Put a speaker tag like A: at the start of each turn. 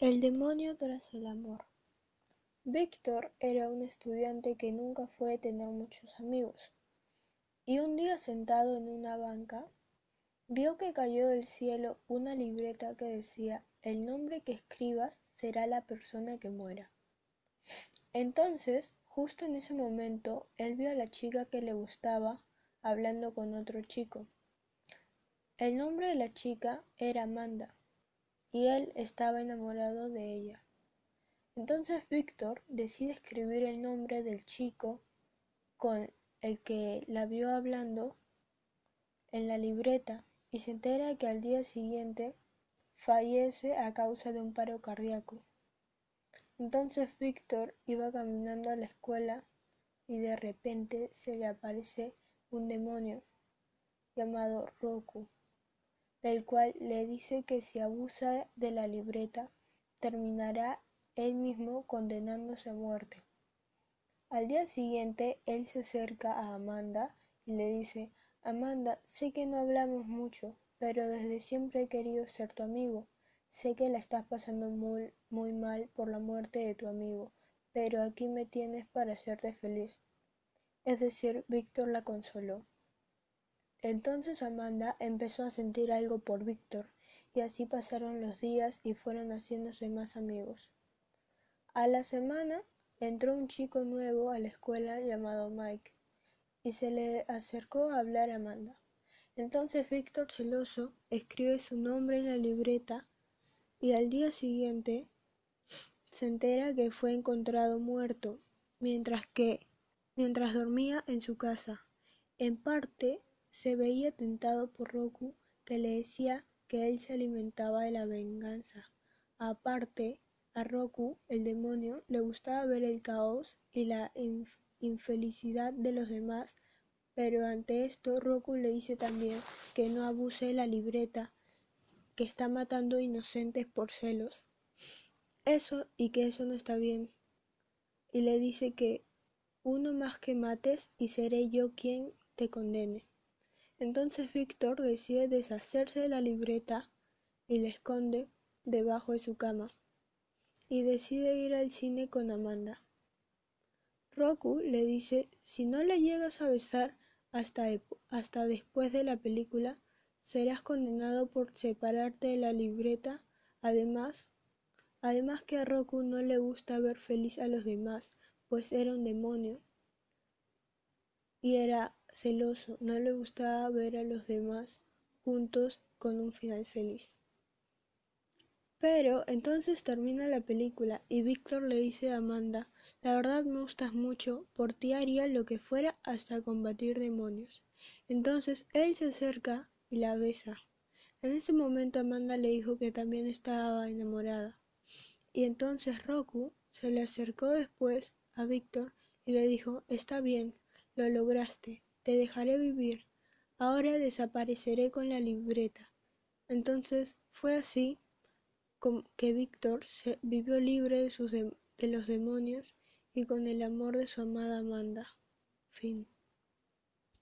A: El demonio tras el amor. Víctor era un estudiante que nunca fue a tener muchos amigos, y un día sentado en una banca, vio que cayó del cielo una libreta que decía el nombre que escribas será la persona que muera. Entonces, justo en ese momento, él vio a la chica que le gustaba hablando con otro chico. El nombre de la chica era Amanda y él estaba enamorado de ella. Entonces Víctor decide escribir el nombre del chico con el que la vio hablando en la libreta y se entera que al día siguiente fallece a causa de un paro cardíaco. Entonces Víctor iba caminando a la escuela y de repente se le aparece un demonio llamado Roku del cual le dice que si abusa de la libreta terminará él mismo condenándose a muerte. Al día siguiente él se acerca a Amanda y le dice Amanda, sé que no hablamos mucho, pero desde siempre he querido ser tu amigo. Sé que la estás pasando muy, muy mal por la muerte de tu amigo, pero aquí me tienes para hacerte feliz. Es decir, Víctor la consoló. Entonces Amanda empezó a sentir algo por Víctor, y así pasaron los días y fueron haciéndose más amigos. A la semana entró un chico nuevo a la escuela llamado Mike, y se le acercó a hablar a Amanda. Entonces Víctor, celoso, escribe su nombre en la libreta y al día siguiente se entera que fue encontrado muerto mientras que mientras dormía en su casa. En parte se veía tentado por Roku, que le decía que él se alimentaba de la venganza. Aparte, a Roku, el demonio, le gustaba ver el caos y la infelicidad de los demás, pero ante esto Roku le dice también que no abuse de la libreta, que está matando inocentes por celos. Eso y que eso no está bien. Y le dice que uno más que mates y seré yo quien te condene. Entonces Víctor decide deshacerse de la libreta y la esconde debajo de su cama y decide ir al cine con Amanda. Roku le dice si no le llegas a besar hasta, hasta después de la película, serás condenado por separarte de la libreta. Además, además que a Roku no le gusta ver feliz a los demás, pues era un demonio y era celoso, no le gustaba ver a los demás juntos con un final feliz. Pero entonces termina la película y Víctor le dice a Amanda, la verdad me gustas mucho, por ti haría lo que fuera hasta combatir demonios. Entonces él se acerca y la besa. En ese momento Amanda le dijo que también estaba enamorada. Y entonces Roku se le acercó después a Víctor y le dijo, está bien, lo lograste, te dejaré vivir. Ahora desapareceré con la libreta. Entonces fue así que Víctor se vivió libre de, sus de los demonios y con el amor de su amada Amanda. Fin.